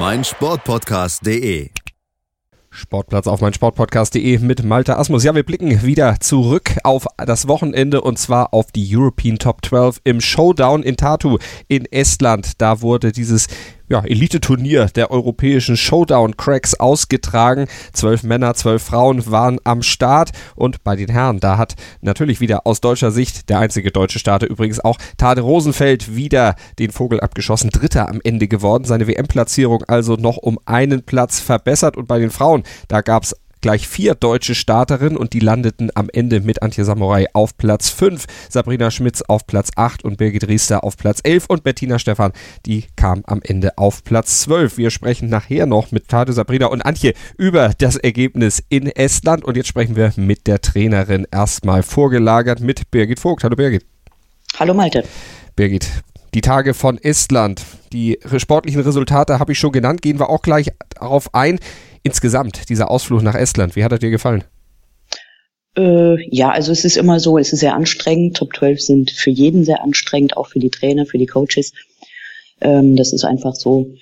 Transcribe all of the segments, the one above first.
meinsportpodcast.de. Sportplatz auf mein Sportpodcast.de mit Malte Asmus. Ja, wir blicken wieder zurück auf das Wochenende und zwar auf die European Top 12 im Showdown in Tartu in Estland. Da wurde dieses ja, Elite-Turnier der europäischen Showdown-Cracks ausgetragen. Zwölf Männer, zwölf Frauen waren am Start und bei den Herren, da hat natürlich wieder aus deutscher Sicht der einzige deutsche Starter übrigens auch Tade Rosenfeld wieder den Vogel abgeschossen. Dritter am Ende geworden. Seine WM-Platzierung also noch um einen Platz verbessert und bei den Frauen, da gab es gleich vier deutsche Starterinnen und die landeten am Ende mit Antje Samurai auf Platz 5, Sabrina Schmitz auf Platz 8 und Birgit Riester auf Platz 11 und Bettina Stephan, die kam am Ende auf Platz 12. Wir sprechen nachher noch mit Tade Sabrina und Antje über das Ergebnis in Estland und jetzt sprechen wir mit der Trainerin erstmal vorgelagert mit Birgit Vogt. Hallo Birgit. Hallo Malte. Birgit, die Tage von Estland, die sportlichen Resultate habe ich schon genannt, gehen wir auch gleich darauf ein. Insgesamt, dieser Ausflug nach Estland, wie hat er dir gefallen? Äh, ja, also es ist immer so, es ist sehr anstrengend. Top 12 sind für jeden sehr anstrengend, auch für die Trainer, für die Coaches. Ähm, das ist einfach so.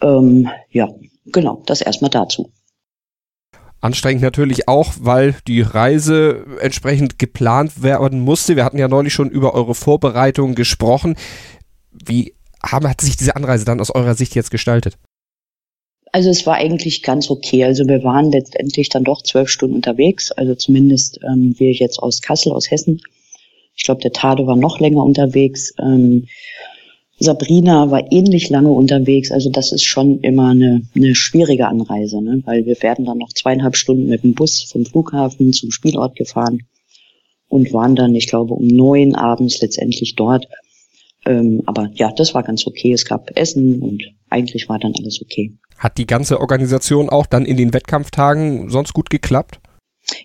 Ähm, ja, genau, das erstmal dazu. Anstrengend natürlich auch, weil die Reise entsprechend geplant werden musste. Wir hatten ja neulich schon über eure Vorbereitungen gesprochen. Wie haben, hat sich diese Anreise dann aus eurer Sicht jetzt gestaltet? Also es war eigentlich ganz okay. Also wir waren letztendlich dann doch zwölf Stunden unterwegs. Also zumindest ähm, wir jetzt aus Kassel, aus Hessen. Ich glaube, der Tade war noch länger unterwegs. Ähm, Sabrina war ähnlich lange unterwegs. Also das ist schon immer eine, eine schwierige Anreise, ne? weil wir werden dann noch zweieinhalb Stunden mit dem Bus vom Flughafen zum Spielort gefahren und waren dann, ich glaube, um neun abends letztendlich dort. Ähm, aber ja, das war ganz okay. Es gab Essen und eigentlich war dann alles okay. Hat die ganze Organisation auch dann in den Wettkampftagen sonst gut geklappt?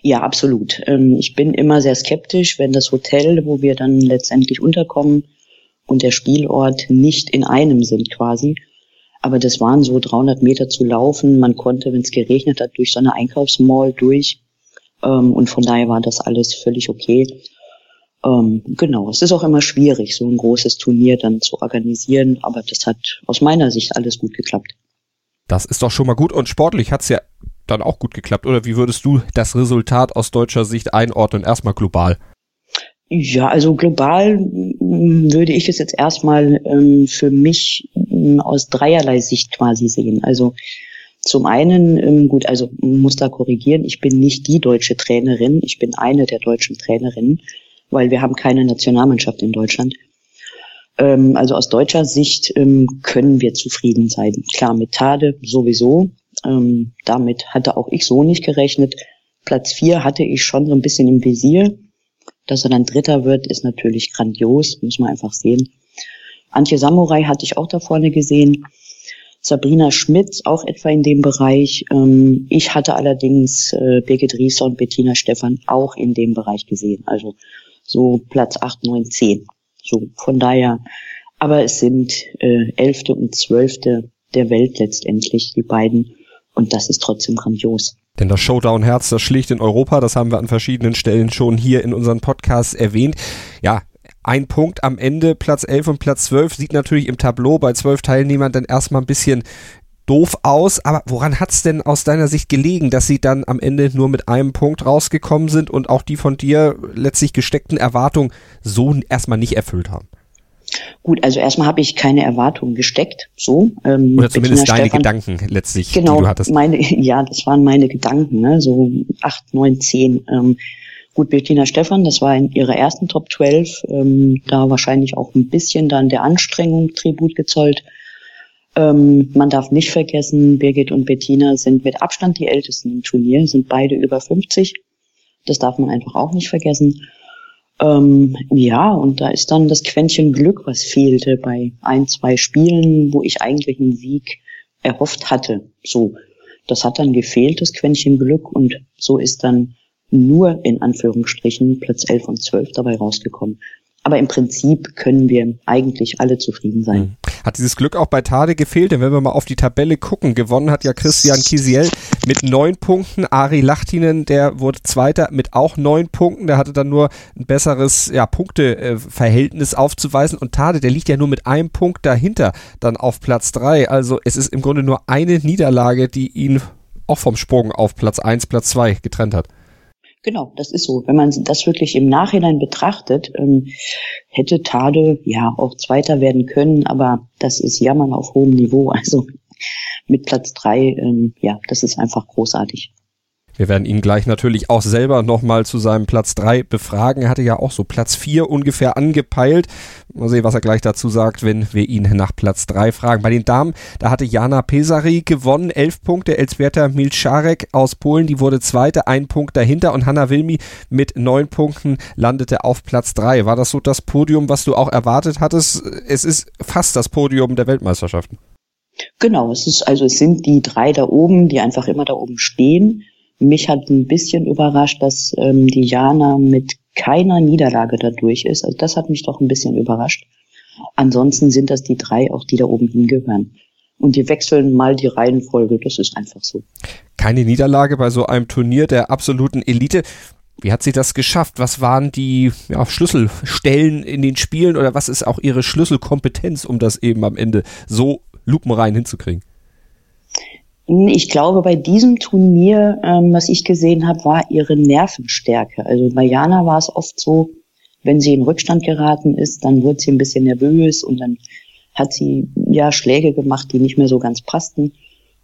Ja, absolut. Ähm, ich bin immer sehr skeptisch, wenn das Hotel, wo wir dann letztendlich unterkommen und der Spielort nicht in einem sind quasi. Aber das waren so 300 Meter zu laufen. Man konnte, wenn es geregnet hat, durch so eine Einkaufsmall durch. Ähm, und von daher war das alles völlig okay. Ähm, genau, es ist auch immer schwierig, so ein großes Turnier dann zu organisieren. Aber das hat aus meiner Sicht alles gut geklappt. Das ist doch schon mal gut und sportlich hat es ja dann auch gut geklappt. Oder wie würdest du das Resultat aus deutscher Sicht einordnen? Erstmal global. Ja, also global mm, würde ich es jetzt erstmal ähm, für mich ähm, aus dreierlei Sicht quasi sehen. Also zum einen, ähm, gut, also muss da korrigieren, ich bin nicht die deutsche Trainerin, ich bin eine der deutschen Trainerinnen, weil wir haben keine Nationalmannschaft in Deutschland. Ähm, also aus deutscher Sicht ähm, können wir zufrieden sein. Klar, mit Tade sowieso. Ähm, damit hatte auch ich so nicht gerechnet. Platz vier hatte ich schon so ein bisschen im Visier. Dass er dann Dritter wird, ist natürlich grandios, muss man einfach sehen. Antje Samurai hatte ich auch da vorne gesehen. Sabrina Schmidt auch etwa in dem Bereich. Ähm, ich hatte allerdings äh, Birgit Rieser und Bettina Stephan auch in dem Bereich gesehen. Also so Platz acht, neun, zehn. So, von daher, aber es sind äh, Elfte und Zwölfte der Welt letztendlich, die beiden. Und das ist trotzdem grandios. Denn das Showdown-Herz, das schlicht in Europa, das haben wir an verschiedenen Stellen schon hier in unseren Podcasts erwähnt. Ja, ein Punkt am Ende, Platz 11 und Platz 12, sieht natürlich im Tableau bei zwölf Teilnehmern dann erstmal ein bisschen doof aus, aber woran hat es denn aus deiner Sicht gelegen, dass sie dann am Ende nur mit einem Punkt rausgekommen sind und auch die von dir letztlich gesteckten Erwartungen so erstmal nicht erfüllt haben? Gut, also erstmal habe ich keine Erwartungen gesteckt, so. Ähm, Oder zumindest Bettina deine Stefan, Gedanken letztlich, genau, die du hattest. Meine, ja, das waren meine Gedanken, ne? so acht, neun, zehn. Ähm, gut, Bettina Stefan, das war in ihrer ersten Top 12, ähm, da wahrscheinlich auch ein bisschen dann der Anstrengung Tribut gezollt. Ähm, man darf nicht vergessen, Birgit und Bettina sind mit Abstand die ältesten im Turnier, sind beide über 50. Das darf man einfach auch nicht vergessen. Ähm, ja, und da ist dann das Quäntchen Glück, was fehlte bei ein, zwei Spielen, wo ich eigentlich einen Sieg erhofft hatte. So. das hat dann gefehlt, das Quäntchen Glück. Und so ist dann nur in Anführungsstrichen Platz 11 und 12 dabei rausgekommen. Aber im Prinzip können wir eigentlich alle zufrieden sein. Hat dieses Glück auch bei Tade gefehlt? Denn wenn wir mal auf die Tabelle gucken, gewonnen hat ja Christian Kisiel mit neun Punkten. Ari Lachtinen, der wurde Zweiter mit auch neun Punkten. Der hatte dann nur ein besseres ja, Punkteverhältnis aufzuweisen. Und Tade, der liegt ja nur mit einem Punkt dahinter dann auf Platz drei. Also es ist im Grunde nur eine Niederlage, die ihn auch vom Sprung auf Platz eins, Platz zwei getrennt hat. Genau, das ist so. Wenn man das wirklich im Nachhinein betrachtet, ähm, hätte Tade ja auch Zweiter werden können, aber das ist Jammern auf hohem Niveau. Also mit Platz drei, ähm, ja, das ist einfach großartig. Wir werden ihn gleich natürlich auch selber nochmal zu seinem Platz 3 befragen. Er hatte ja auch so Platz 4 ungefähr angepeilt. Mal sehen, was er gleich dazu sagt, wenn wir ihn nach Platz 3 fragen. Bei den Damen, da hatte Jana Pesari gewonnen, 11 Punkte. Elsberta Milczarek aus Polen, die wurde Zweite, ein Punkt dahinter. Und Hanna Wilmi mit 9 Punkten landete auf Platz 3. War das so das Podium, was du auch erwartet hattest? Es ist fast das Podium der Weltmeisterschaften. Genau, es ist, also es sind die drei da oben, die einfach immer da oben stehen. Mich hat ein bisschen überrascht, dass ähm, die Jana mit keiner Niederlage dadurch ist. Also das hat mich doch ein bisschen überrascht. Ansonsten sind das die drei, auch die da oben hingehören. Und die wechseln mal die Reihenfolge, das ist einfach so. Keine Niederlage bei so einem Turnier der absoluten Elite. Wie hat sie das geschafft? Was waren die ja, Schlüsselstellen in den Spielen oder was ist auch ihre Schlüsselkompetenz, um das eben am Ende so lupenrein hinzukriegen? Ich glaube, bei diesem Turnier, ähm, was ich gesehen habe, war ihre Nervenstärke. Also bei Jana war es oft so, wenn sie in Rückstand geraten ist, dann wurde sie ein bisschen nervös und dann hat sie ja Schläge gemacht, die nicht mehr so ganz passten.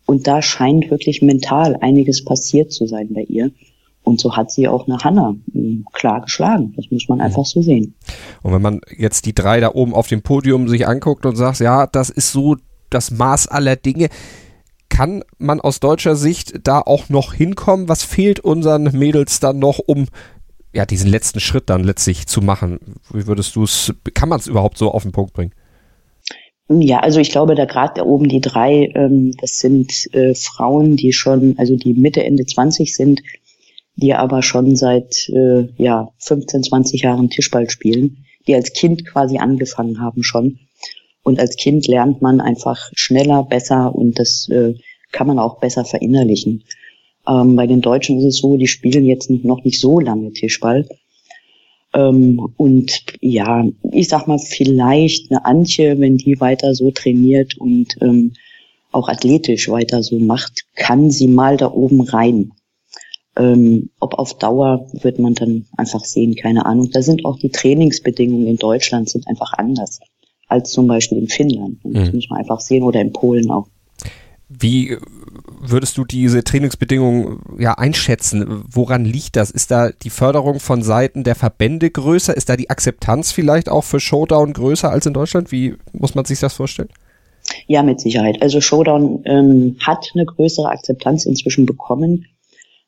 Und da scheint wirklich mental einiges passiert zu sein bei ihr. Und so hat sie auch eine Hanna hm, klar geschlagen. Das muss man einfach so sehen. Und wenn man jetzt die drei da oben auf dem Podium sich anguckt und sagt, ja, das ist so das Maß aller Dinge, kann man aus deutscher Sicht da auch noch hinkommen? Was fehlt unseren Mädels dann noch, um ja, diesen letzten Schritt dann letztlich zu machen? Wie würdest du es, kann man es überhaupt so auf den Punkt bringen? Ja, also ich glaube, da gerade da oben die drei, ähm, das sind äh, Frauen, die schon, also die Mitte, Ende 20 sind, die aber schon seit äh, ja 15, 20 Jahren Tischball spielen, die als Kind quasi angefangen haben schon und als Kind lernt man einfach schneller, besser und das äh, kann man auch besser verinnerlichen. Ähm, bei den Deutschen ist es so, die spielen jetzt noch nicht so lange Tischball. Ähm, und ja, ich sag mal, vielleicht eine Antje, wenn die weiter so trainiert und ähm, auch athletisch weiter so macht, kann sie mal da oben rein. Ähm, ob auf Dauer wird man dann einfach sehen, keine Ahnung. Da sind auch die Trainingsbedingungen in Deutschland sind einfach anders als zum Beispiel in Finnland. Und das mhm. muss man einfach sehen oder in Polen auch. Wie würdest du diese Trainingsbedingungen ja einschätzen? Woran liegt das? Ist da die Förderung von Seiten der Verbände größer? Ist da die Akzeptanz vielleicht auch für Showdown größer als in Deutschland? Wie muss man sich das vorstellen? Ja, mit Sicherheit. Also Showdown ähm, hat eine größere Akzeptanz inzwischen bekommen,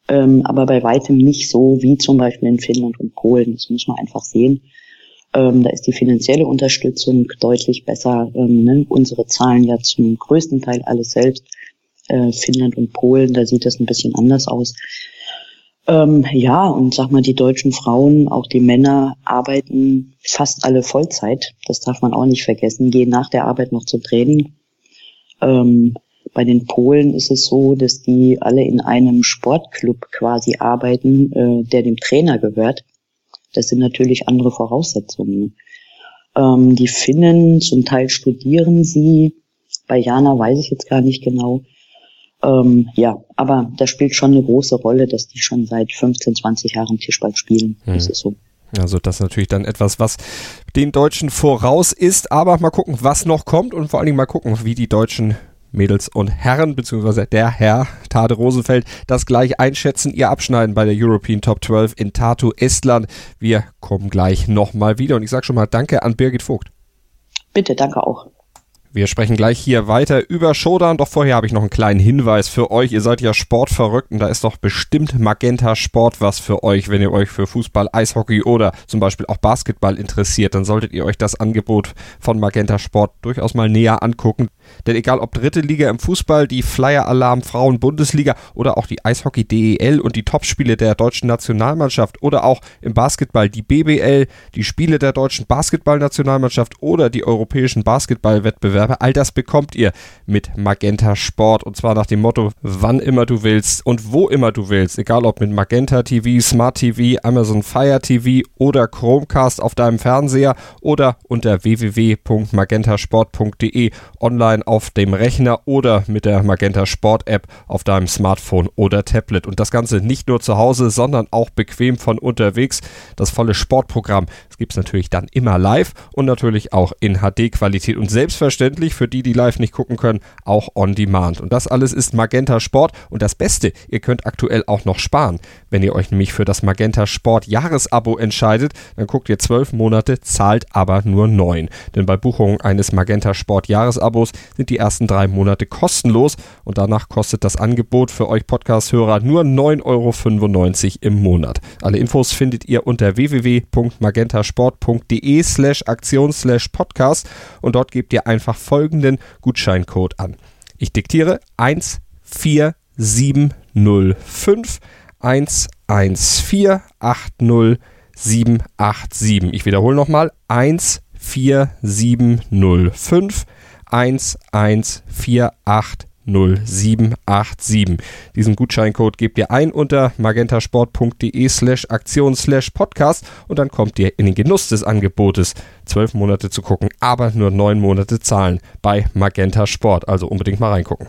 ähm, aber bei weitem nicht so wie zum Beispiel in Finnland und Polen. Das muss man einfach sehen. Ähm, da ist die finanzielle Unterstützung deutlich besser. Ähm, ne? Unsere zahlen ja zum größten Teil alles selbst. Äh, Finnland und Polen, da sieht das ein bisschen anders aus. Ähm, ja, und sag mal, die deutschen Frauen, auch die Männer, arbeiten fast alle Vollzeit. Das darf man auch nicht vergessen, gehen nach der Arbeit noch zum Training. Ähm, bei den Polen ist es so, dass die alle in einem Sportclub quasi arbeiten, äh, der dem Trainer gehört. Das sind natürlich andere Voraussetzungen. Ähm, die Finnen, zum Teil studieren sie. Bei Jana weiß ich jetzt gar nicht genau. Ähm, ja, aber das spielt schon eine große Rolle, dass die schon seit 15, 20 Jahren Tischball spielen. Mhm. Das ist so. Also das ist natürlich dann etwas, was den Deutschen voraus ist. Aber mal gucken, was noch kommt und vor allen Dingen mal gucken, wie die Deutschen Mädels und Herren, beziehungsweise der Herr Tade Rosenfeld, das gleich einschätzen, ihr abschneiden bei der European Top 12 in Tartu, Estland. Wir kommen gleich nochmal wieder und ich sage schon mal Danke an Birgit Vogt. Bitte, danke auch. Wir sprechen gleich hier weiter über Showdown, doch vorher habe ich noch einen kleinen Hinweis für euch. Ihr seid ja sportverrückt und da ist doch bestimmt Magenta Sport was für euch, wenn ihr euch für Fußball, Eishockey oder zum Beispiel auch Basketball interessiert. Dann solltet ihr euch das Angebot von Magenta Sport durchaus mal näher angucken. Denn egal ob dritte Liga im Fußball, die Flyer Alarm Frauen Bundesliga oder auch die Eishockey DEL und die Topspiele der deutschen Nationalmannschaft oder auch im Basketball die BBL, die Spiele der deutschen Basketballnationalmannschaft oder die europäischen Basketballwettbewerbe Wettbewerbe. All das bekommt ihr mit Magenta Sport und zwar nach dem Motto, wann immer du willst und wo immer du willst. Egal ob mit Magenta TV, Smart TV, Amazon Fire TV oder Chromecast auf deinem Fernseher oder unter www.magentasport.de online auf dem Rechner oder mit der Magenta Sport App auf deinem Smartphone oder Tablet. Und das Ganze nicht nur zu Hause, sondern auch bequem von unterwegs. Das volle Sportprogramm. Gibt es natürlich dann immer live und natürlich auch in HD-Qualität und selbstverständlich selbstverständlich für die, die live nicht gucken können, auch on demand. Und das alles ist Magenta Sport. Und das Beste, ihr könnt aktuell auch noch sparen. Wenn ihr euch nämlich für das Magenta Sport Jahresabo entscheidet, dann guckt ihr zwölf Monate, zahlt aber nur neun. Denn bei Buchung eines Magenta Sport Jahresabos sind die ersten drei Monate kostenlos und danach kostet das Angebot für euch Podcast-Hörer nur 9,95 Euro im Monat. Alle Infos findet ihr unter www.magentasport.de slash Aktion slash Podcast und dort gebt ihr einfach folgenden Gutscheincode an. Ich diktiere 14705 11480787. Ich wiederhole nochmal 14705 11480787. 0787. Diesen Gutscheincode gebt ihr ein unter magentasport.de slash Aktion slash Podcast und dann kommt ihr in den Genuss des Angebotes, zwölf Monate zu gucken, aber nur neun Monate zahlen bei Magenta Sport. Also unbedingt mal reingucken.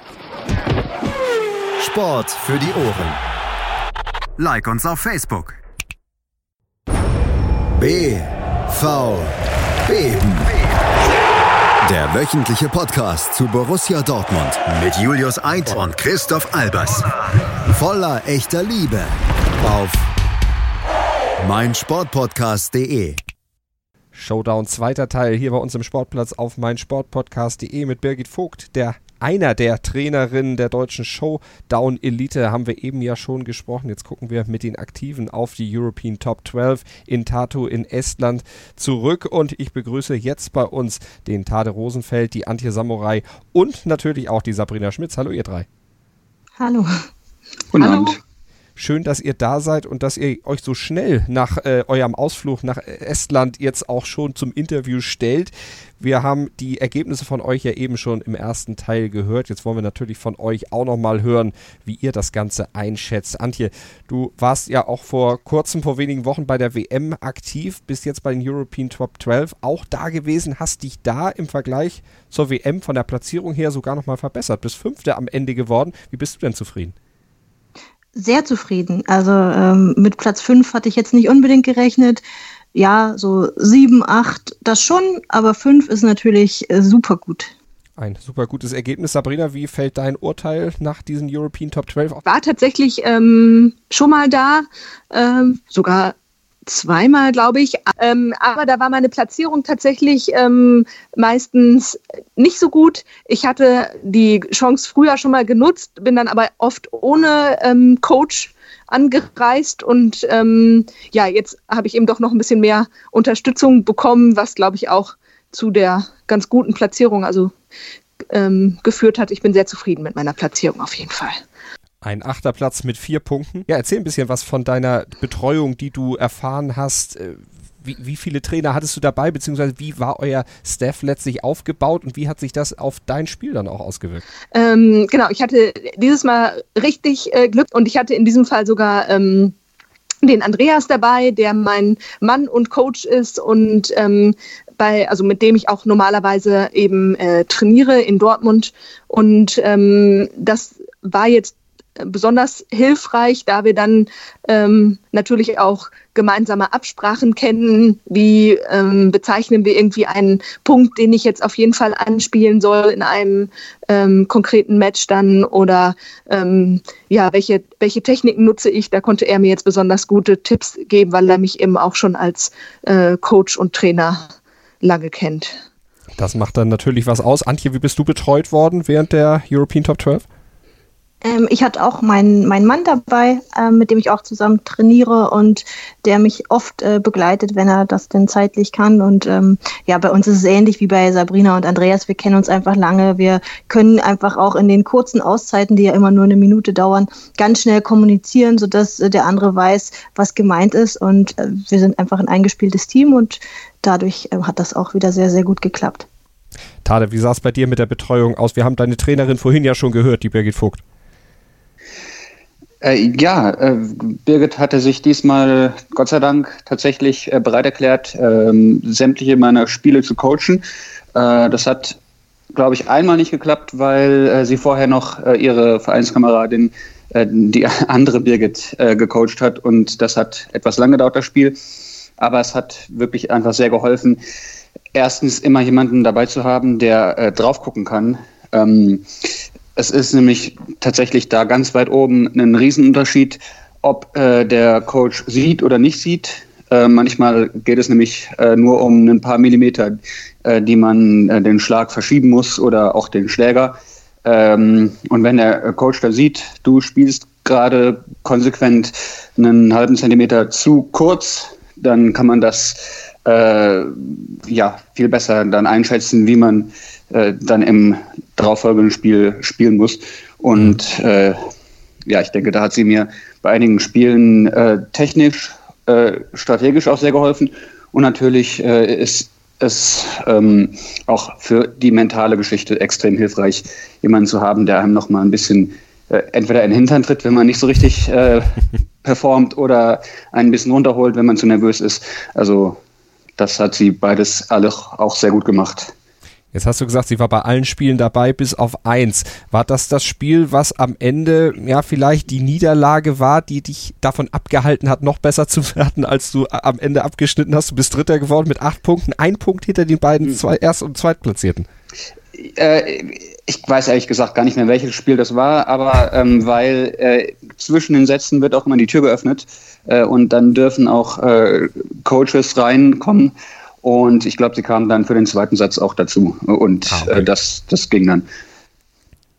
Sport für die Ohren. Like uns auf Facebook. BVB. Der wöchentliche Podcast zu Borussia Dortmund mit Julius Eid und Christoph Albers. Voller echter Liebe auf meinsportpodcast.de. Showdown zweiter Teil hier bei uns im Sportplatz auf meinsportpodcast.de mit Birgit Vogt, der einer der Trainerinnen der deutschen Showdown Elite haben wir eben ja schon gesprochen. Jetzt gucken wir mit den Aktiven auf die European Top 12 in Tartu in Estland zurück und ich begrüße jetzt bei uns den Tade Rosenfeld, die Antje Samurai und natürlich auch die Sabrina Schmitz. Hallo ihr drei. Hallo. Guten Abend. Schön, dass ihr da seid und dass ihr euch so schnell nach äh, eurem Ausflug nach Estland jetzt auch schon zum Interview stellt. Wir haben die Ergebnisse von euch ja eben schon im ersten Teil gehört. Jetzt wollen wir natürlich von euch auch nochmal hören, wie ihr das Ganze einschätzt. Antje, du warst ja auch vor kurzem, vor wenigen Wochen bei der WM aktiv, bist jetzt bei den European Top 12 auch da gewesen, hast dich da im Vergleich zur WM von der Platzierung her sogar nochmal verbessert. Bist Fünfter am Ende geworden. Wie bist du denn zufrieden? Sehr zufrieden. Also ähm, mit Platz 5 hatte ich jetzt nicht unbedingt gerechnet. Ja, so 7, 8, das schon, aber 5 ist natürlich äh, super gut. Ein super gutes Ergebnis. Sabrina, wie fällt dein Urteil nach diesen European Top 12 auf? War tatsächlich ähm, schon mal da, ähm, sogar zweimal, glaube ich. Ähm, aber da war meine Platzierung tatsächlich ähm, meistens nicht so gut. Ich hatte die Chance früher schon mal genutzt, bin dann aber oft ohne ähm, Coach angereist und ähm, ja, jetzt habe ich eben doch noch ein bisschen mehr Unterstützung bekommen, was glaube ich auch zu der ganz guten Platzierung also ähm, geführt hat. Ich bin sehr zufrieden mit meiner Platzierung auf jeden Fall. Ein achter Platz mit vier Punkten. Ja, erzähl ein bisschen was von deiner Betreuung, die du erfahren hast. Äh, wie, wie, viele Trainer hattest du dabei, beziehungsweise wie war euer Staff letztlich aufgebaut und wie hat sich das auf dein Spiel dann auch ausgewirkt? Ähm, genau, ich hatte dieses Mal richtig äh, Glück und ich hatte in diesem Fall sogar ähm, den Andreas dabei, der mein Mann und Coach ist und ähm, bei, also mit dem ich auch normalerweise eben äh, trainiere in Dortmund. Und ähm, das war jetzt besonders hilfreich, da wir dann ähm, natürlich auch gemeinsame Absprachen kennen. Wie ähm, bezeichnen wir irgendwie einen Punkt, den ich jetzt auf jeden Fall anspielen soll in einem ähm, konkreten Match dann oder ähm, ja, welche, welche Techniken nutze ich? Da konnte er mir jetzt besonders gute Tipps geben, weil er mich eben auch schon als äh, Coach und Trainer lange kennt. Das macht dann natürlich was aus. Antje, wie bist du betreut worden während der European Top 12? Ähm, ich hatte auch meinen, meinen Mann dabei, äh, mit dem ich auch zusammen trainiere und der mich oft äh, begleitet, wenn er das denn zeitlich kann. Und ähm, ja, bei uns ist es ähnlich wie bei Sabrina und Andreas. Wir kennen uns einfach lange. Wir können einfach auch in den kurzen Auszeiten, die ja immer nur eine Minute dauern, ganz schnell kommunizieren, sodass äh, der andere weiß, was gemeint ist. Und äh, wir sind einfach ein eingespieltes Team und dadurch äh, hat das auch wieder sehr, sehr gut geklappt. Tade, wie sah es bei dir mit der Betreuung aus? Wir haben deine Trainerin vorhin ja schon gehört, die Birgit Vogt. Äh, ja, äh, Birgit hatte sich diesmal Gott sei Dank tatsächlich äh, bereit erklärt, ähm, sämtliche meiner Spiele zu coachen. Äh, das hat, glaube ich, einmal nicht geklappt, weil äh, sie vorher noch äh, ihre Vereinskameradin, die andere Birgit, gecoacht hat und das hat etwas lang gedauert, das Spiel. Aber es hat wirklich einfach sehr geholfen, erstens immer jemanden dabei zu haben, der drauf gucken kann. Ähm, es ist nämlich tatsächlich da ganz weit oben ein Riesenunterschied, ob äh, der Coach sieht oder nicht sieht. Äh, manchmal geht es nämlich äh, nur um ein paar Millimeter, äh, die man äh, den Schlag verschieben muss oder auch den Schläger. Ähm, und wenn der Coach da sieht, du spielst gerade konsequent einen halben Zentimeter zu kurz, dann kann man das äh, ja viel besser dann einschätzen, wie man dann im darauffolgenden Spiel spielen muss. Und äh, ja, ich denke, da hat sie mir bei einigen Spielen äh, technisch, äh, strategisch auch sehr geholfen. Und natürlich äh, ist es ähm, auch für die mentale Geschichte extrem hilfreich, jemanden zu haben, der einem noch mal ein bisschen äh, entweder in den Hintern tritt, wenn man nicht so richtig äh, performt, oder einen ein bisschen runterholt, wenn man zu nervös ist. Also das hat sie beides alle auch sehr gut gemacht. Jetzt hast du gesagt, sie war bei allen Spielen dabei, bis auf eins. War das das Spiel, was am Ende ja vielleicht die Niederlage war, die dich davon abgehalten hat, noch besser zu werden, als du am Ende abgeschnitten hast? Du bist Dritter geworden mit acht Punkten, ein Punkt hinter den beiden hm. zwei, Erst- und Zweitplatzierten. Äh, ich weiß ehrlich gesagt gar nicht mehr, welches Spiel das war, aber ähm, weil äh, zwischen den Sätzen wird auch immer die Tür geöffnet äh, und dann dürfen auch äh, Coaches reinkommen und ich glaube, sie kamen dann für den zweiten Satz auch dazu. Und ah, okay. äh, das, das ging dann.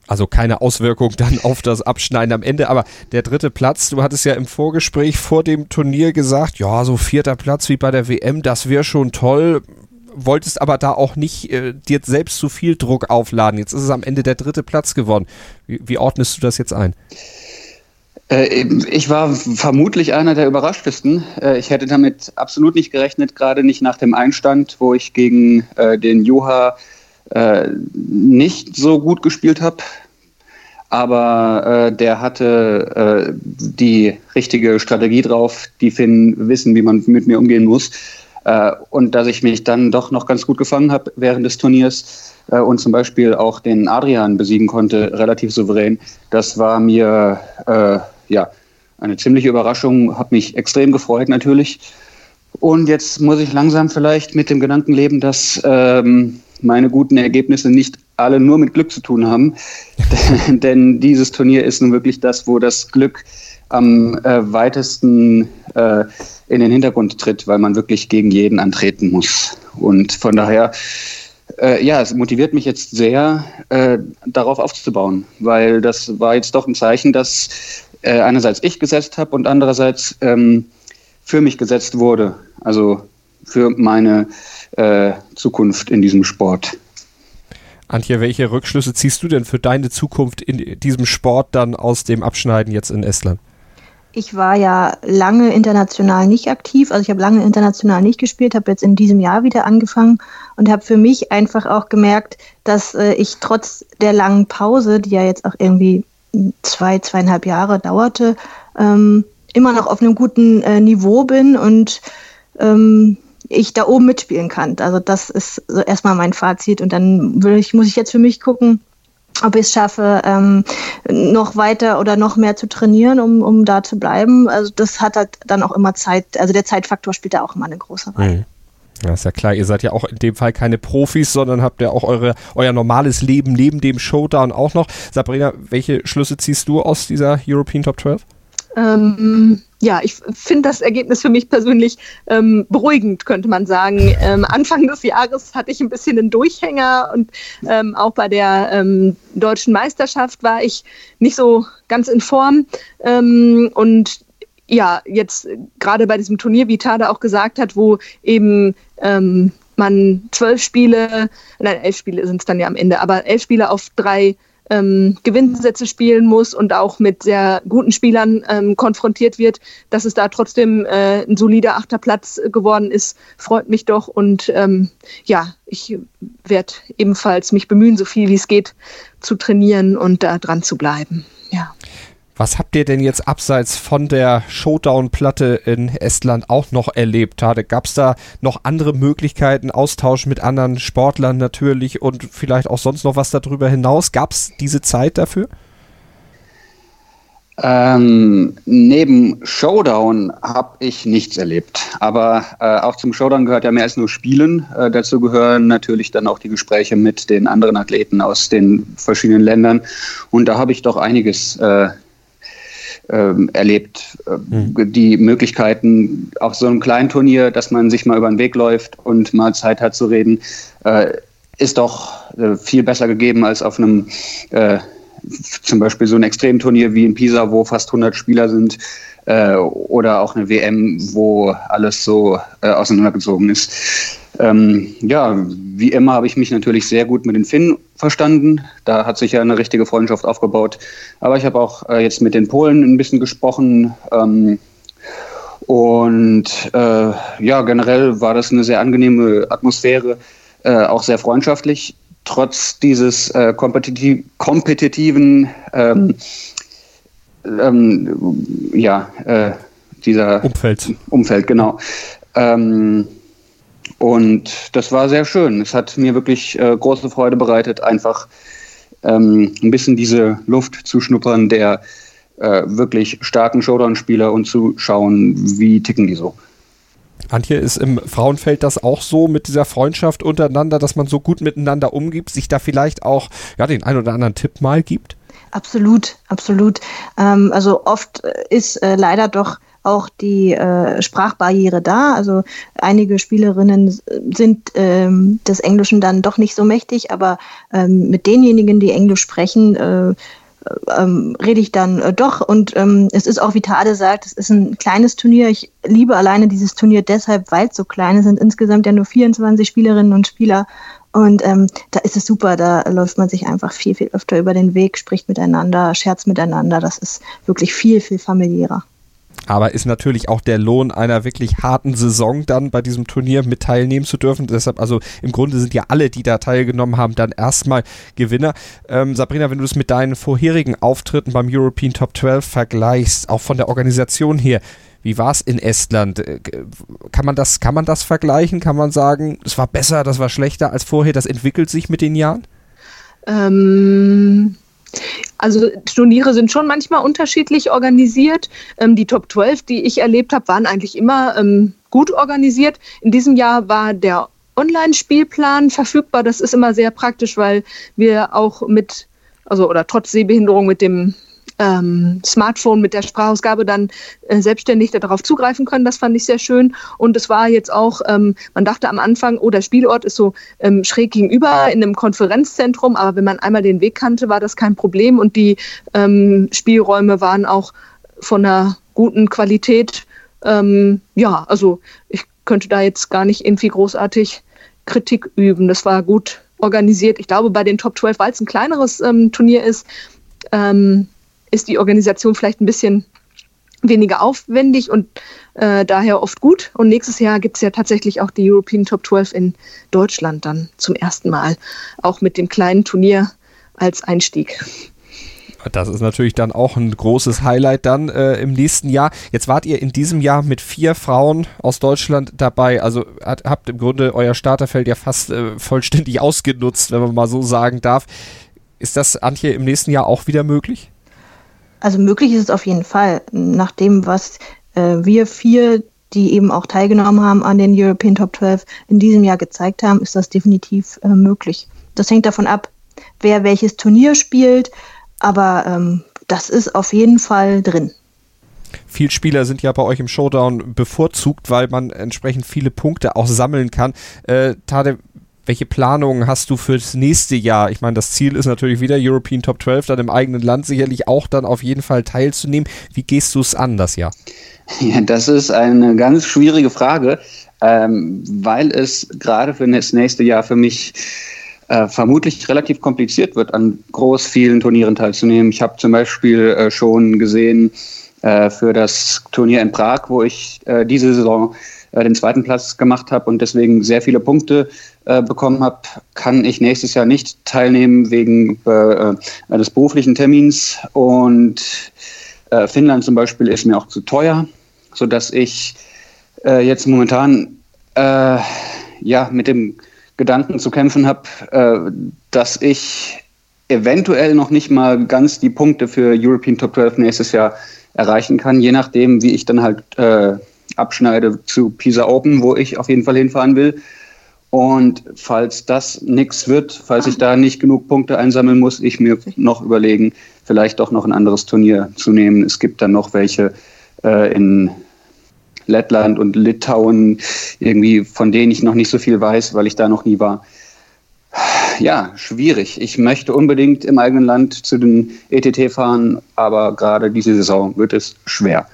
Also keine Auswirkung dann auf das Abschneiden am Ende. Aber der dritte Platz, du hattest ja im Vorgespräch vor dem Turnier gesagt, ja, so vierter Platz wie bei der WM, das wäre schon toll. Wolltest aber da auch nicht äh, dir selbst zu viel Druck aufladen. Jetzt ist es am Ende der dritte Platz geworden. Wie, wie ordnest du das jetzt ein? Äh, ich war vermutlich einer der überraschtesten. Äh, ich hätte damit absolut nicht gerechnet, gerade nicht nach dem Einstand, wo ich gegen äh, den Joha nicht so gut gespielt habe. Aber der hatte die richtige Strategie drauf. Die Finn wissen, wie man mit mir umgehen muss. und dass ich mich dann doch noch ganz gut gefangen habe während des Turniers und zum Beispiel auch den Adrian besiegen konnte, relativ souverän, das war mir ja, eine ziemliche Überraschung, habe mich extrem gefreut natürlich. Und jetzt muss ich langsam vielleicht mit dem Gedanken leben, dass ähm, meine guten Ergebnisse nicht alle nur mit Glück zu tun haben. Denn dieses Turnier ist nun wirklich das, wo das Glück am äh, weitesten äh, in den Hintergrund tritt, weil man wirklich gegen jeden antreten muss. Und von daher, äh, ja, es motiviert mich jetzt sehr, äh, darauf aufzubauen, weil das war jetzt doch ein Zeichen, dass äh, einerseits ich gesetzt habe und andererseits ähm, für mich gesetzt wurde. Also für meine äh, Zukunft in diesem Sport. Antje, welche Rückschlüsse ziehst du denn für deine Zukunft in diesem Sport dann aus dem Abschneiden jetzt in Estland? Ich war ja lange international nicht aktiv, also ich habe lange international nicht gespielt, habe jetzt in diesem Jahr wieder angefangen und habe für mich einfach auch gemerkt, dass äh, ich trotz der langen Pause, die ja jetzt auch irgendwie zwei, zweieinhalb Jahre dauerte, ähm, immer noch auf einem guten äh, Niveau bin und ähm, ich da oben mitspielen kann. Also das ist so erstmal mein Fazit und dann ich, muss ich jetzt für mich gucken, ob ich es schaffe, ähm, noch weiter oder noch mehr zu trainieren, um, um da zu bleiben. Also das hat halt dann auch immer Zeit, also der Zeitfaktor spielt da auch immer eine große Rolle. Ja, ist ja klar, ihr seid ja auch in dem Fall keine Profis, sondern habt ja auch eure, euer normales Leben neben dem Showdown auch noch. Sabrina, welche Schlüsse ziehst du aus dieser European Top 12? Ähm, ja, ich finde das Ergebnis für mich persönlich ähm, beruhigend, könnte man sagen. Ähm, Anfang des Jahres hatte ich ein bisschen einen Durchhänger und ähm, auch bei der ähm, deutschen Meisterschaft war ich nicht so ganz in Form. Ähm, und ja, jetzt gerade bei diesem Turnier, wie Tada auch gesagt hat, wo eben ähm, man zwölf Spiele, nein, elf Spiele sind es dann ja am Ende, aber elf Spiele auf drei ähm, Gewinnsätze spielen muss und auch mit sehr guten Spielern ähm, konfrontiert wird, dass es da trotzdem äh, ein solider achter Platz geworden ist, freut mich doch. Und ähm, ja, ich werde ebenfalls mich bemühen, so viel wie es geht, zu trainieren und da dran zu bleiben. Was habt ihr denn jetzt abseits von der Showdown-Platte in Estland auch noch erlebt? Gab es da noch andere Möglichkeiten, Austausch mit anderen Sportlern natürlich und vielleicht auch sonst noch was darüber hinaus? Gab es diese Zeit dafür? Ähm, neben Showdown habe ich nichts erlebt. Aber äh, auch zum Showdown gehört ja mehr als nur Spielen. Äh, dazu gehören natürlich dann auch die Gespräche mit den anderen Athleten aus den verschiedenen Ländern. Und da habe ich doch einiges äh, ähm, erlebt. Mhm. Die Möglichkeiten auf so einem kleinen Turnier, dass man sich mal über den Weg läuft und mal Zeit hat zu reden, äh, ist doch äh, viel besser gegeben als auf einem äh, zum Beispiel so ein Extremturnier wie in Pisa, wo fast 100 Spieler sind, äh, oder auch eine WM, wo alles so äh, auseinandergezogen ist. Ähm, ja, wie immer habe ich mich natürlich sehr gut mit den Finnen verstanden. Da hat sich ja eine richtige Freundschaft aufgebaut. Aber ich habe auch äh, jetzt mit den Polen ein bisschen gesprochen. Ähm, und äh, ja, generell war das eine sehr angenehme Atmosphäre, äh, auch sehr freundschaftlich, trotz dieses äh, kompetitiv kompetitiven, ähm, ähm, ja, äh, dieser Umfeld. Umfeld, genau. Ähm, und das war sehr schön. Es hat mir wirklich äh, große Freude bereitet, einfach ähm, ein bisschen diese Luft zu schnuppern der äh, wirklich starken Showdown-Spieler und zu schauen, wie ticken die so. Antje, ist im Frauenfeld das auch so mit dieser Freundschaft untereinander, dass man so gut miteinander umgibt, sich da vielleicht auch ja, den ein oder anderen Tipp mal gibt? Absolut, absolut. Ähm, also oft ist äh, leider doch auch die äh, Sprachbarriere da. Also einige Spielerinnen sind ähm, des Englischen dann doch nicht so mächtig, aber ähm, mit denjenigen, die Englisch sprechen, äh, ähm, rede ich dann äh, doch. Und ähm, es ist auch, wie Tade sagt, es ist ein kleines Turnier. Ich liebe alleine dieses Turnier deshalb, weil es so klein ist. Es sind insgesamt ja nur 24 Spielerinnen und Spieler. Und ähm, da ist es super, da läuft man sich einfach viel, viel öfter über den Weg, spricht miteinander, scherzt miteinander. Das ist wirklich viel, viel familiärer. Aber ist natürlich auch der Lohn einer wirklich harten Saison dann bei diesem Turnier mit teilnehmen zu dürfen. Deshalb, also im Grunde sind ja alle, die da teilgenommen haben, dann erstmal Gewinner. Ähm, Sabrina, wenn du es mit deinen vorherigen Auftritten beim European Top 12 vergleichst, auch von der Organisation her, wie war es in Estland? Äh, kann man, das, kann man das vergleichen? Kann man sagen, es war besser, das war schlechter als vorher? Das entwickelt sich mit den Jahren? Ähm, also Turniere sind schon manchmal unterschiedlich organisiert. Ähm, die Top 12, die ich erlebt habe, waren eigentlich immer ähm, gut organisiert. In diesem Jahr war der Online-Spielplan verfügbar. Das ist immer sehr praktisch, weil wir auch mit, also oder trotz Sehbehinderung mit dem ähm, Smartphone mit der Sprachausgabe dann äh, selbstständig darauf zugreifen können. Das fand ich sehr schön. Und es war jetzt auch, ähm, man dachte am Anfang, oh, der Spielort ist so ähm, schräg gegenüber in einem Konferenzzentrum, aber wenn man einmal den Weg kannte, war das kein Problem und die ähm, Spielräume waren auch von einer guten Qualität. Ähm, ja, also ich könnte da jetzt gar nicht irgendwie großartig Kritik üben. Das war gut organisiert. Ich glaube, bei den Top 12, weil es ein kleineres ähm, Turnier ist, ähm, ist die Organisation vielleicht ein bisschen weniger aufwendig und äh, daher oft gut. Und nächstes Jahr gibt es ja tatsächlich auch die European Top 12 in Deutschland dann zum ersten Mal, auch mit dem kleinen Turnier als Einstieg. Das ist natürlich dann auch ein großes Highlight dann äh, im nächsten Jahr. Jetzt wart ihr in diesem Jahr mit vier Frauen aus Deutschland dabei. Also hat, habt im Grunde euer Starterfeld ja fast äh, vollständig ausgenutzt, wenn man mal so sagen darf. Ist das, Antje, im nächsten Jahr auch wieder möglich? Also möglich ist es auf jeden Fall. Nach dem, was äh, wir vier, die eben auch teilgenommen haben an den European Top 12, in diesem Jahr gezeigt haben, ist das definitiv äh, möglich. Das hängt davon ab, wer welches Turnier spielt, aber ähm, das ist auf jeden Fall drin. Viele Spieler sind ja bei euch im Showdown bevorzugt, weil man entsprechend viele Punkte auch sammeln kann. Äh, Tade, welche Planungen hast du fürs nächste Jahr? Ich meine, das Ziel ist natürlich wieder European Top 12, dann im eigenen Land sicherlich auch dann auf jeden Fall teilzunehmen. Wie gehst du es an das Jahr? Ja, das ist eine ganz schwierige Frage, ähm, weil es gerade für das nächste Jahr für mich äh, vermutlich relativ kompliziert wird, an groß vielen Turnieren teilzunehmen. Ich habe zum Beispiel äh, schon gesehen äh, für das Turnier in Prag, wo ich äh, diese Saison äh, den zweiten Platz gemacht habe und deswegen sehr viele Punkte äh, bekommen habe, kann ich nächstes Jahr nicht teilnehmen wegen des beruflichen Termins. Und Finnland zum Beispiel ist mir auch zu teuer, sodass ich jetzt momentan ja mit dem Gedanken zu kämpfen habe, äh, dass ich eventuell noch nicht mal ganz die Punkte für European Top 12 nächstes Jahr erreichen kann, je nachdem, wie ich dann halt äh, abschneide zu Pisa Open, wo ich auf jeden Fall hinfahren will. Und falls das nichts wird, falls ich da nicht genug Punkte einsammeln muss, ich mir noch überlegen, vielleicht doch noch ein anderes Turnier zu nehmen. Es gibt dann noch welche äh, in Lettland und Litauen, irgendwie von denen ich noch nicht so viel weiß, weil ich da noch nie war. Ja, schwierig. Ich möchte unbedingt im eigenen Land zu den ETT fahren, aber gerade diese Saison wird es schwer.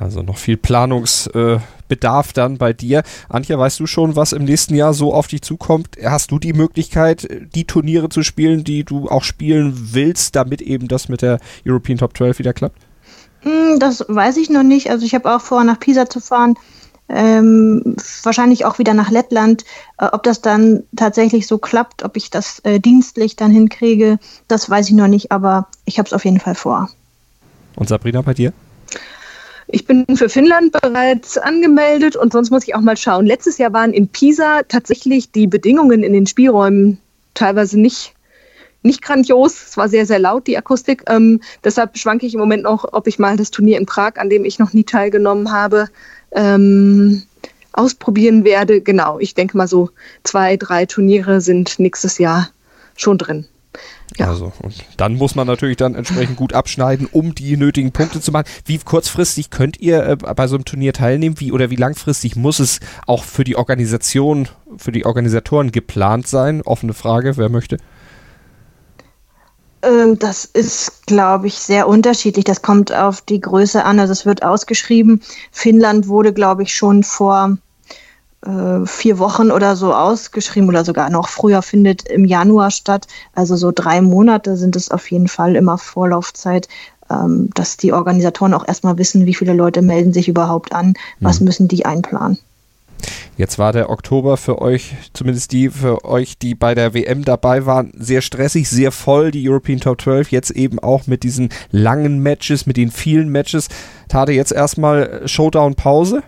Also noch viel Planungsbedarf äh, dann bei dir. Antje, weißt du schon, was im nächsten Jahr so auf dich zukommt? Hast du die Möglichkeit, die Turniere zu spielen, die du auch spielen willst, damit eben das mit der European Top 12 wieder klappt? Hm, das weiß ich noch nicht. Also ich habe auch vor, nach Pisa zu fahren. Ähm, wahrscheinlich auch wieder nach Lettland. Äh, ob das dann tatsächlich so klappt, ob ich das äh, dienstlich dann hinkriege, das weiß ich noch nicht, aber ich habe es auf jeden Fall vor. Und Sabrina, bei dir? Ich bin für Finnland bereits angemeldet und sonst muss ich auch mal schauen. Letztes Jahr waren in Pisa tatsächlich die Bedingungen in den Spielräumen teilweise nicht nicht grandios. Es war sehr, sehr laut, die Akustik. Ähm, deshalb schwanke ich im Moment noch, ob ich mal das Turnier in Prag, an dem ich noch nie teilgenommen habe, ähm, ausprobieren werde. Genau, ich denke mal so zwei, drei Turniere sind nächstes Jahr schon drin. Ja. Also, und dann muss man natürlich dann entsprechend gut abschneiden, um die nötigen Punkte zu machen. Wie kurzfristig könnt ihr äh, bei so einem Turnier teilnehmen? Wie oder wie langfristig muss es auch für die Organisation, für die Organisatoren geplant sein? Offene Frage, wer möchte? Ähm, das ist, glaube ich, sehr unterschiedlich. Das kommt auf die Größe an. Also es wird ausgeschrieben. Finnland wurde, glaube ich, schon vor vier Wochen oder so ausgeschrieben oder sogar noch früher findet im Januar statt. Also so drei Monate sind es auf jeden Fall immer Vorlaufzeit, ähm, dass die Organisatoren auch erstmal wissen, wie viele Leute melden sich überhaupt an, was mhm. müssen die einplanen. Jetzt war der Oktober für euch, zumindest die für euch, die bei der WM dabei waren, sehr stressig, sehr voll, die European Top 12, jetzt eben auch mit diesen langen Matches, mit den vielen Matches. Tate jetzt erstmal Showdown-Pause?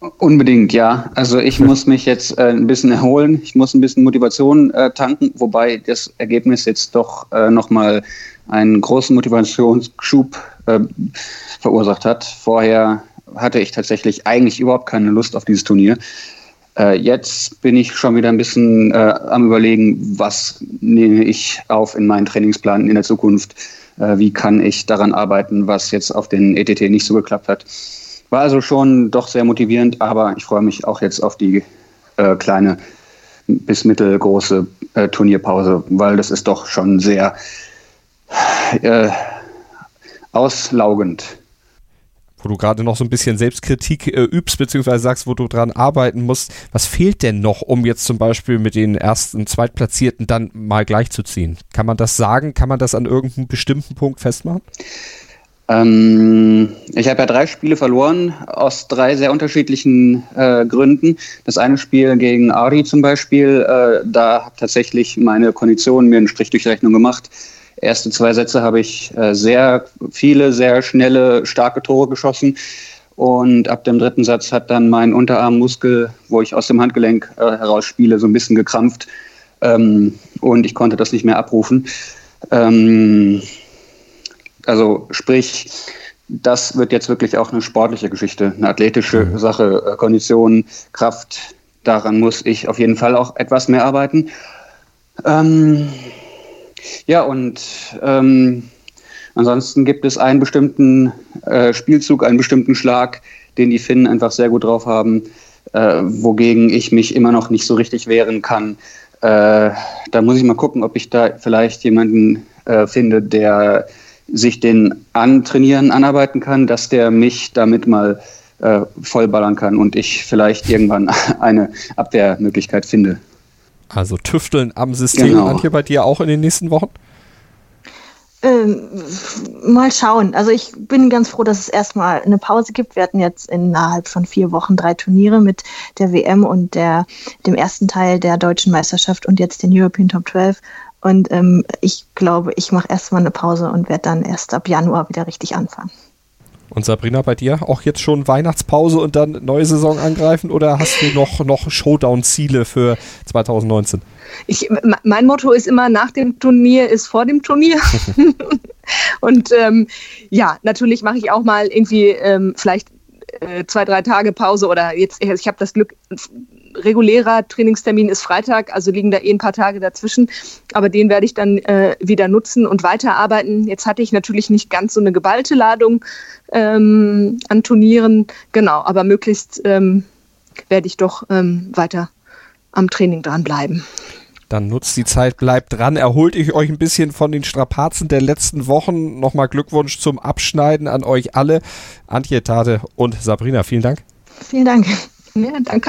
Unbedingt, ja. Also ich muss mich jetzt äh, ein bisschen erholen. Ich muss ein bisschen Motivation äh, tanken, wobei das Ergebnis jetzt doch äh, nochmal einen großen Motivationsschub äh, verursacht hat. Vorher hatte ich tatsächlich eigentlich überhaupt keine Lust auf dieses Turnier. Äh, jetzt bin ich schon wieder ein bisschen äh, am Überlegen, was nehme ich auf in meinen Trainingsplan in der Zukunft. Äh, wie kann ich daran arbeiten, was jetzt auf den ETT nicht so geklappt hat. War also schon doch sehr motivierend, aber ich freue mich auch jetzt auf die äh, kleine bis mittelgroße äh, Turnierpause, weil das ist doch schon sehr äh, auslaugend wo du gerade noch so ein bisschen Selbstkritik äh, übst, beziehungsweise sagst, wo du dran arbeiten musst. Was fehlt denn noch, um jetzt zum Beispiel mit den ersten, zweitplatzierten dann mal gleichzuziehen? Kann man das sagen? Kann man das an irgendeinem bestimmten Punkt festmachen? Ähm, ich habe ja drei Spiele verloren, aus drei sehr unterschiedlichen äh, Gründen. Das eine Spiel gegen Ari zum Beispiel, äh, da hat tatsächlich meine Kondition mir einen Strich durch Rechnung gemacht Erste zwei Sätze habe ich äh, sehr viele, sehr schnelle, starke Tore geschossen. Und ab dem dritten Satz hat dann mein Unterarmmuskel, wo ich aus dem Handgelenk äh, heraus spiele, so ein bisschen gekrampft. Ähm, und ich konnte das nicht mehr abrufen. Ähm, also sprich, das wird jetzt wirklich auch eine sportliche Geschichte, eine athletische mhm. Sache, äh, Kondition, Kraft. Daran muss ich auf jeden Fall auch etwas mehr arbeiten. Ähm, ja, und ähm, ansonsten gibt es einen bestimmten äh, Spielzug, einen bestimmten Schlag, den die Finnen einfach sehr gut drauf haben, äh, wogegen ich mich immer noch nicht so richtig wehren kann. Äh, da muss ich mal gucken, ob ich da vielleicht jemanden äh, finde, der sich den Antrainieren anarbeiten kann, dass der mich damit mal äh, vollballern kann und ich vielleicht irgendwann eine Abwehrmöglichkeit finde. Also tüfteln am System, genau. Antje, bei dir auch in den nächsten Wochen? Ähm, mal schauen. Also ich bin ganz froh, dass es erstmal eine Pause gibt. Wir hatten jetzt innerhalb von vier Wochen drei Turniere mit der WM und der, dem ersten Teil der deutschen Meisterschaft und jetzt den European Top 12. Und ähm, ich glaube, ich mache erstmal eine Pause und werde dann erst ab Januar wieder richtig anfangen. Und Sabrina, bei dir auch jetzt schon Weihnachtspause und dann neue Saison angreifen oder hast du noch, noch Showdown-Ziele für 2019? Ich, mein Motto ist immer, nach dem Turnier ist vor dem Turnier. und ähm, ja, natürlich mache ich auch mal irgendwie ähm, vielleicht äh, zwei, drei Tage Pause oder jetzt, ich habe das Glück, regulärer Trainingstermin ist Freitag, also liegen da eh ein paar Tage dazwischen. Aber den werde ich dann äh, wieder nutzen und weiterarbeiten. Jetzt hatte ich natürlich nicht ganz so eine geballte Ladung ähm, an Turnieren, genau, aber möglichst ähm, werde ich doch ähm, weiter am Training dranbleiben. Dann nutzt die Zeit, bleibt dran, erholt ich euch ein bisschen von den Strapazen der letzten Wochen. Nochmal Glückwunsch zum Abschneiden an euch alle. Antje, Tate und Sabrina, vielen Dank. Vielen Dank. Ja, danke.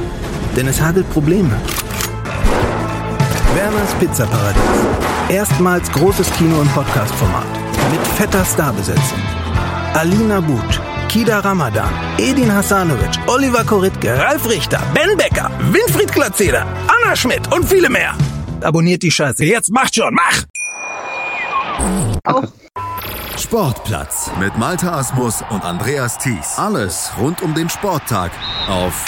Denn es hagelt Probleme. Werners Pizzaparadies. Erstmals großes Kino- und Podcast-Format. Mit fetter Starbesetzung. Alina But, Kida Ramadan, Edin Hasanovic, Oliver Koritke, Ralf Richter, Ben Becker, Winfried Glatzeder, Anna Schmidt und viele mehr. Abonniert die Scheiße. Jetzt macht schon, mach! Sportplatz mit Malta Asmus und Andreas Thies. Alles rund um den Sporttag auf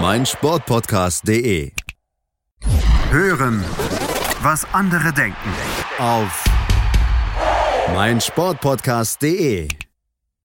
meinsportpodcast.de. Hören, was andere denken auf meinsportpodcast.de.